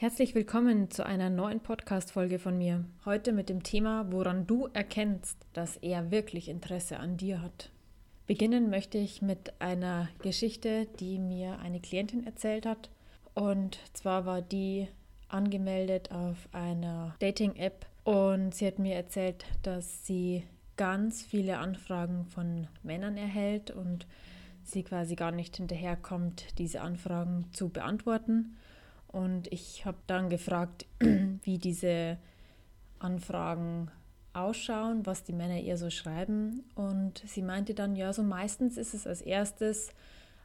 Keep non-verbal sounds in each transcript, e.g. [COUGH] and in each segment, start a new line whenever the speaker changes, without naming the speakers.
Herzlich willkommen zu einer neuen Podcast-Folge von mir. Heute mit dem Thema, woran du erkennst, dass er wirklich Interesse an dir hat. Beginnen möchte ich mit einer Geschichte, die mir eine Klientin erzählt hat. Und zwar war die angemeldet auf einer Dating-App und sie hat mir erzählt, dass sie ganz viele Anfragen von Männern erhält und sie quasi gar nicht hinterherkommt, diese Anfragen zu beantworten und ich habe dann gefragt, [CLEARS THROAT] wie diese Anfragen ausschauen, was die Männer ihr so schreiben. Und sie meinte dann, ja, so meistens ist es als erstes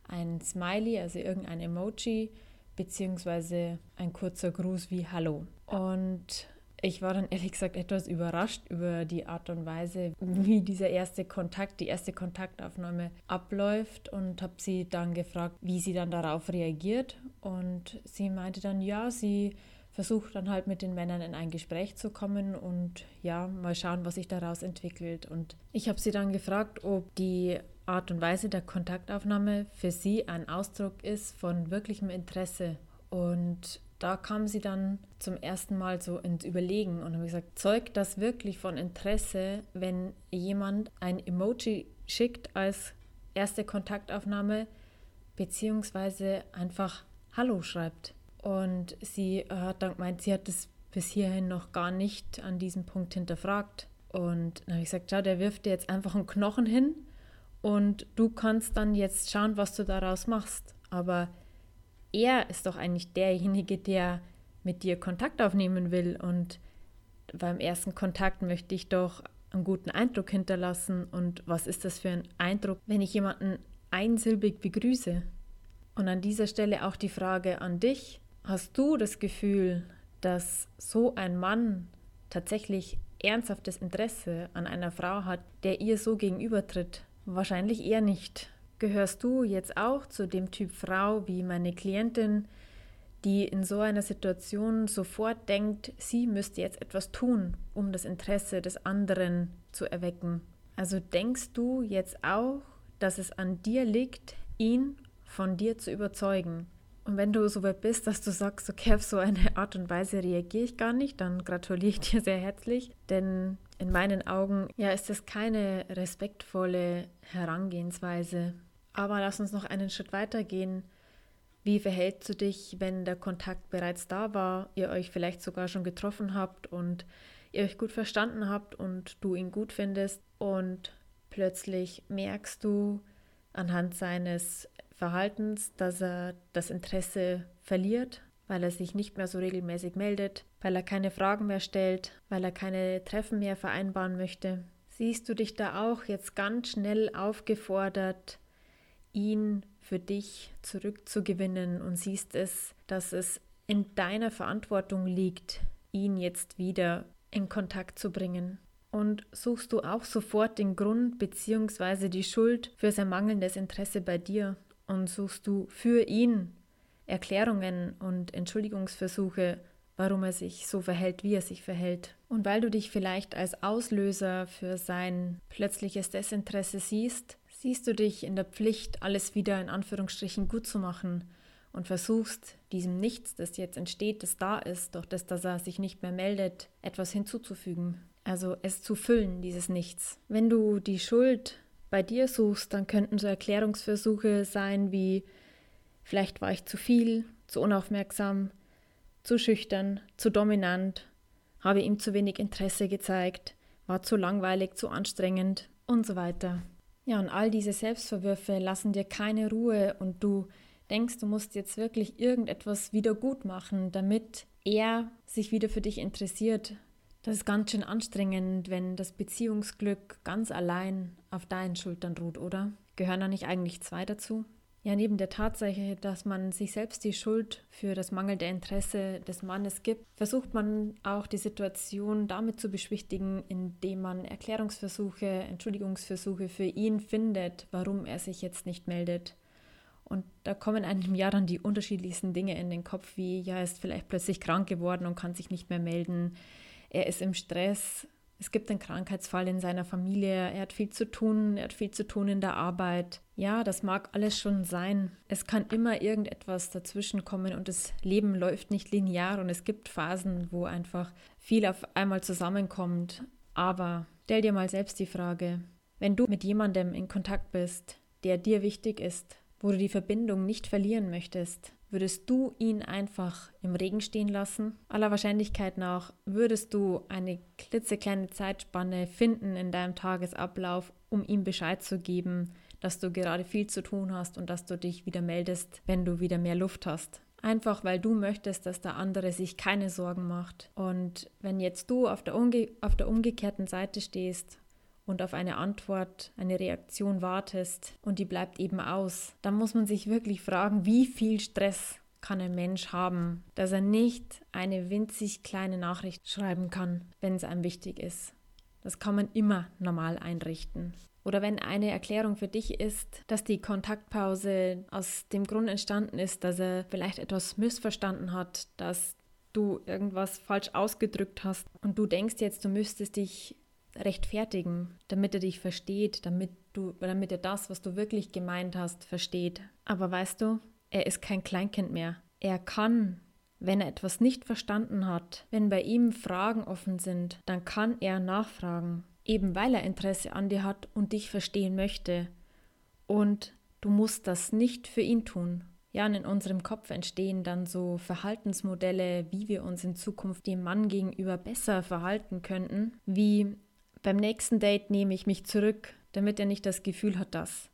ein Smiley, also irgendein Emoji, beziehungsweise ein kurzer Gruß wie Hallo. Und ich war dann ehrlich gesagt etwas überrascht über die Art und Weise, wie dieser erste Kontakt, die erste Kontaktaufnahme abläuft und habe sie dann gefragt, wie sie dann darauf reagiert. Und sie meinte dann, ja, sie versucht dann halt mit den Männern in ein Gespräch zu kommen und ja, mal schauen, was sich daraus entwickelt. Und ich habe sie dann gefragt, ob die Art und Weise der Kontaktaufnahme für sie ein Ausdruck ist von wirklichem Interesse. Und da kam sie dann zum ersten Mal so ins Überlegen und habe gesagt, zeugt das wirklich von Interesse, wenn jemand ein Emoji schickt als erste Kontaktaufnahme, beziehungsweise einfach Hallo schreibt. Und sie hat dann gemeint, sie hat das bis hierhin noch gar nicht an diesem Punkt hinterfragt. Und dann habe ich gesagt, schau, der wirft dir jetzt einfach einen Knochen hin und du kannst dann jetzt schauen, was du daraus machst. Aber er ist doch eigentlich derjenige, der mit dir Kontakt aufnehmen will. Und beim ersten Kontakt möchte ich doch einen guten Eindruck hinterlassen. Und was ist das für ein Eindruck, wenn ich jemanden einsilbig begrüße? Und an dieser Stelle auch die Frage an dich. Hast du das Gefühl, dass so ein Mann tatsächlich ernsthaftes Interesse an einer Frau hat, der ihr so gegenübertritt? Wahrscheinlich eher nicht. Gehörst du jetzt auch zu dem Typ Frau wie meine Klientin, die in so einer Situation sofort denkt, sie müsste jetzt etwas tun, um das Interesse des anderen zu erwecken? Also denkst du jetzt auch, dass es an dir liegt, ihn von dir zu überzeugen? Und wenn du so weit bist, dass du sagst, okay, auf so eine Art und Weise reagiere ich gar nicht, dann gratuliere ich dir sehr herzlich, denn in meinen Augen ja, ist es keine respektvolle Herangehensweise. Aber lass uns noch einen Schritt weiter gehen. Wie verhältst du dich, wenn der Kontakt bereits da war, ihr euch vielleicht sogar schon getroffen habt und ihr euch gut verstanden habt und du ihn gut findest und plötzlich merkst du anhand seines Verhaltens, dass er das Interesse verliert, weil er sich nicht mehr so regelmäßig meldet, weil er keine Fragen mehr stellt, weil er keine Treffen mehr vereinbaren möchte. Siehst du dich da auch jetzt ganz schnell aufgefordert, ihn für dich zurückzugewinnen und siehst es, dass es in deiner Verantwortung liegt, ihn jetzt wieder in Kontakt zu bringen. Und suchst du auch sofort den Grund bzw. die Schuld für sein mangelndes Interesse bei dir und suchst du für ihn Erklärungen und Entschuldigungsversuche, warum er sich so verhält, wie er sich verhält. Und weil du dich vielleicht als Auslöser für sein plötzliches Desinteresse siehst, siehst du dich in der Pflicht, alles wieder in Anführungsstrichen gut zu machen und versuchst, diesem Nichts, das jetzt entsteht, das da ist, durch das, dass er sich nicht mehr meldet, etwas hinzuzufügen. Also es zu füllen, dieses Nichts. Wenn du die Schuld bei dir suchst, dann könnten so Erklärungsversuche sein wie, vielleicht war ich zu viel, zu unaufmerksam, zu schüchtern, zu dominant, habe ihm zu wenig Interesse gezeigt, war zu langweilig, zu anstrengend und so weiter. Ja, und all diese Selbstverwürfe lassen dir keine Ruhe und du denkst, du musst jetzt wirklich irgendetwas wieder gut machen, damit er sich wieder für dich interessiert. Das ist ganz schön anstrengend, wenn das Beziehungsglück ganz allein auf deinen Schultern ruht, oder? Gehören da nicht eigentlich zwei dazu? Ja, neben der Tatsache, dass man sich selbst die Schuld für das mangelnde Interesse des Mannes gibt, versucht man auch die Situation damit zu beschwichtigen, indem man Erklärungsversuche, Entschuldigungsversuche für ihn findet, warum er sich jetzt nicht meldet. Und da kommen einem ja dann die unterschiedlichsten Dinge in den Kopf, wie ja, er ist vielleicht plötzlich krank geworden und kann sich nicht mehr melden. Er ist im Stress, es gibt einen Krankheitsfall in seiner Familie, er hat viel zu tun, er hat viel zu tun in der Arbeit. Ja, das mag alles schon sein. Es kann immer irgendetwas dazwischen kommen und das Leben läuft nicht linear und es gibt Phasen, wo einfach viel auf einmal zusammenkommt. Aber stell dir mal selbst die Frage, wenn du mit jemandem in Kontakt bist, der dir wichtig ist, wo du die Verbindung nicht verlieren möchtest, würdest du ihn einfach im Regen stehen lassen? Aller Wahrscheinlichkeit nach würdest du eine klitzekleine Zeitspanne finden in deinem Tagesablauf, um ihm Bescheid zu geben, dass du gerade viel zu tun hast und dass du dich wieder meldest, wenn du wieder mehr Luft hast. Einfach weil du möchtest, dass der andere sich keine Sorgen macht. Und wenn jetzt du auf der, auf der umgekehrten Seite stehst und auf eine Antwort, eine Reaktion wartest und die bleibt eben aus, dann muss man sich wirklich fragen, wie viel Stress kann ein Mensch haben, dass er nicht eine winzig kleine Nachricht schreiben kann, wenn es einem wichtig ist. Das kann man immer normal einrichten. Oder wenn eine Erklärung für dich ist, dass die Kontaktpause aus dem Grund entstanden ist, dass er vielleicht etwas missverstanden hat, dass du irgendwas falsch ausgedrückt hast und du denkst jetzt, du müsstest dich rechtfertigen, damit er dich versteht, damit du, damit er das, was du wirklich gemeint hast, versteht. Aber weißt du, er ist kein Kleinkind mehr. Er kann, wenn er etwas nicht verstanden hat, wenn bei ihm Fragen offen sind, dann kann er nachfragen, eben weil er Interesse an dir hat und dich verstehen möchte. Und du musst das nicht für ihn tun. Ja, und in unserem Kopf entstehen dann so Verhaltensmodelle, wie wir uns in Zukunft dem Mann gegenüber besser verhalten könnten, wie beim nächsten Date nehme ich mich zurück, damit er nicht das Gefühl hat, dass.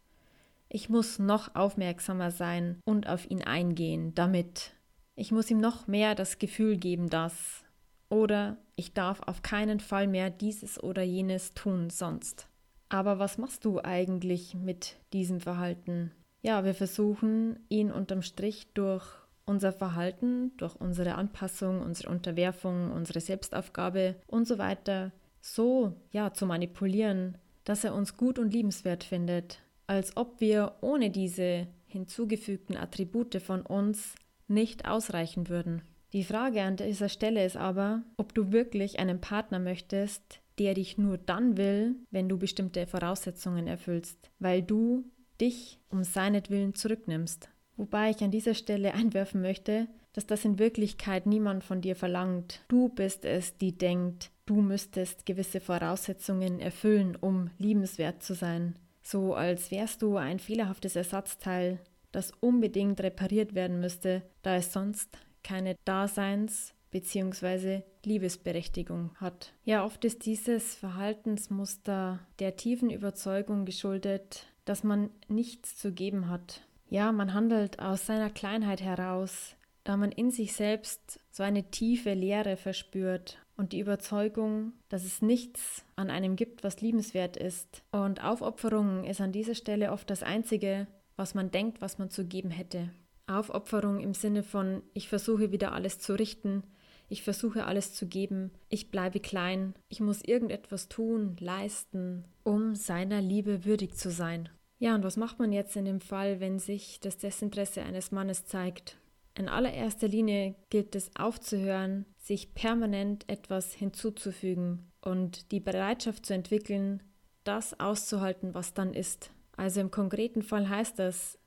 Ich muss noch aufmerksamer sein und auf ihn eingehen, damit. Ich muss ihm noch mehr das Gefühl geben, dass. Oder ich darf auf keinen Fall mehr dieses oder jenes tun sonst. Aber was machst du eigentlich mit diesem Verhalten? Ja, wir versuchen ihn unterm Strich durch unser Verhalten, durch unsere Anpassung, unsere Unterwerfung, unsere Selbstaufgabe und so weiter so ja zu manipulieren, dass er uns gut und liebenswert findet, als ob wir ohne diese hinzugefügten Attribute von uns nicht ausreichen würden. Die Frage an dieser Stelle ist aber, ob du wirklich einen Partner möchtest, der dich nur dann will, wenn du bestimmte Voraussetzungen erfüllst, weil du dich um seinetwillen zurücknimmst. Wobei ich an dieser Stelle [LAUGHS] einwerfen möchte, dass das in Wirklichkeit niemand von dir verlangt. Du bist es, die denkt, du müsstest gewisse Voraussetzungen erfüllen, um liebenswert zu sein. So als wärst du ein fehlerhaftes Ersatzteil, das unbedingt repariert werden müsste, da es sonst keine Daseins- bzw. Liebesberechtigung hat. Ja, oft ist dieses Verhaltensmuster der tiefen Überzeugung geschuldet, dass man nichts zu geben hat. Ja, man handelt aus seiner Kleinheit heraus, da man in sich selbst so eine tiefe Leere verspürt und die Überzeugung, dass es nichts an einem gibt, was liebenswert ist. Und Aufopferung ist an dieser Stelle oft das Einzige, was man denkt, was man zu geben hätte. Aufopferung im Sinne von, ich versuche wieder alles zu richten, ich versuche alles zu geben, ich bleibe klein, ich muss irgendetwas tun, leisten, um seiner Liebe würdig zu sein. Ja, und was macht man jetzt in dem Fall, wenn sich das Desinteresse eines Mannes zeigt? In allererster Linie gilt es aufzuhören, sich permanent etwas hinzuzufügen und die Bereitschaft zu entwickeln, das auszuhalten, was dann ist. Also im konkreten Fall heißt das,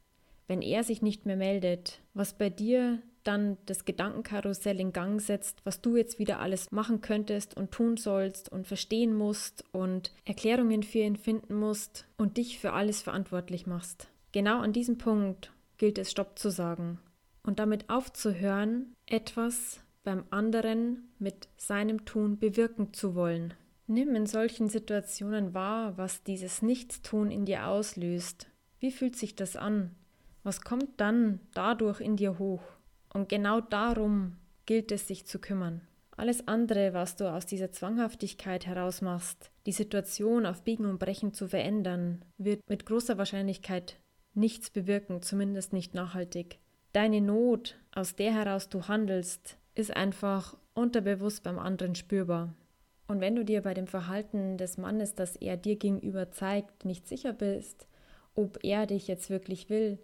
wenn er sich nicht mehr meldet, was bei dir dann das Gedankenkarussell in Gang setzt, was du jetzt wieder alles machen könntest und tun sollst und verstehen musst und Erklärungen für ihn finden musst und dich für alles verantwortlich machst. Genau an diesem Punkt gilt es Stopp zu sagen und damit aufzuhören, etwas beim anderen mit seinem Tun bewirken zu wollen. Nimm in solchen Situationen wahr, was dieses Nichtstun in dir auslöst. Wie fühlt sich das an? Was kommt dann dadurch in dir hoch? Und genau darum gilt es, sich zu kümmern. Alles andere, was du aus dieser Zwanghaftigkeit heraus machst, die Situation auf Biegen und Brechen zu verändern, wird mit großer Wahrscheinlichkeit nichts bewirken, zumindest nicht nachhaltig. Deine Not, aus der heraus du handelst, ist einfach unterbewusst beim anderen spürbar. Und wenn du dir bei dem Verhalten des Mannes, das er dir gegenüber zeigt, nicht sicher bist, ob er dich jetzt wirklich will,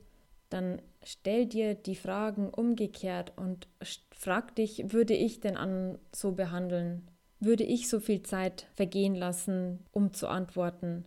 dann stell dir die Fragen umgekehrt und frag dich, würde ich denn an so behandeln? würde ich so viel Zeit vergehen lassen, um zu antworten?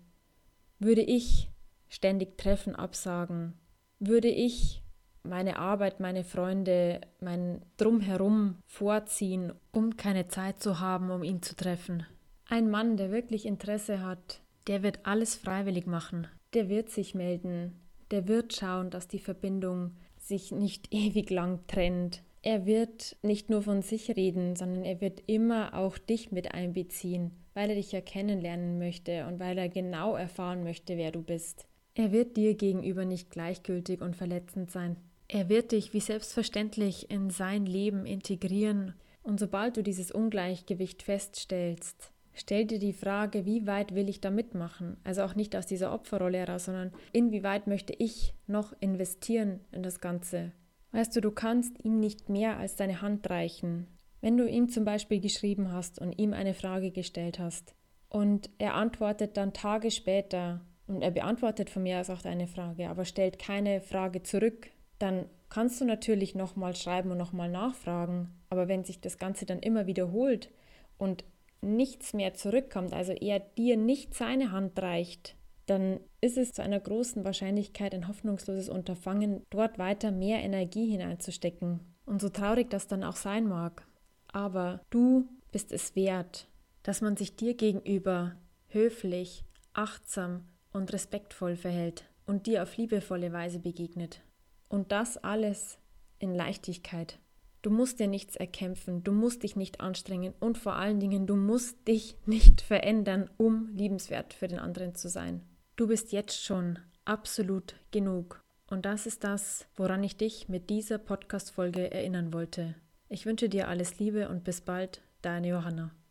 Würde ich ständig Treffen absagen? Würde ich meine Arbeit, meine Freunde, mein Drumherum vorziehen, um keine Zeit zu haben, um ihn zu treffen? Ein Mann, der wirklich Interesse hat, der wird alles freiwillig machen. Der wird sich melden. Der wird schauen, dass die Verbindung sich nicht [LAUGHS] ewig lang trennt. Er wird nicht nur von sich reden, sondern er wird immer auch dich mit einbeziehen, weil er dich ja kennenlernen möchte und weil er genau erfahren möchte, wer du bist. Er wird dir gegenüber nicht gleichgültig und verletzend sein. Er wird dich wie selbstverständlich in sein Leben integrieren. Und sobald du dieses Ungleichgewicht feststellst, stell dir die Frage, wie weit will ich da mitmachen? Also auch nicht aus dieser Opferrolle heraus, sondern inwieweit möchte ich noch investieren in das Ganze? Weißt du, du kannst ihm nicht mehr als deine Hand reichen. Wenn du ihm zum Beispiel geschrieben hast und ihm eine Frage gestellt hast und er antwortet dann Tage später und er beantwortet von mir aus auch deine Frage, aber stellt keine Frage zurück, dann kannst du natürlich nochmal schreiben und nochmal nachfragen. Aber wenn sich das Ganze dann immer wiederholt und nichts mehr zurückkommt, also er dir nicht seine Hand reicht, dann ist es zu einer großen Wahrscheinlichkeit ein hoffnungsloses Unterfangen, dort weiter mehr Energie hineinzustecken. Und so traurig das dann auch sein mag. Aber du bist es wert, dass man sich dir gegenüber höflich, achtsam und respektvoll verhält und dir auf liebevolle Weise begegnet. Und das alles in Leichtigkeit. Du musst dir nichts erkämpfen, du musst dich nicht anstrengen und vor allen Dingen, du musst dich nicht verändern, um liebenswert für den anderen zu sein. Du bist jetzt schon absolut genug. Und das ist das, woran ich dich mit dieser Podcast-Folge erinnern wollte. Ich wünsche dir alles Liebe und bis bald, deine Johanna.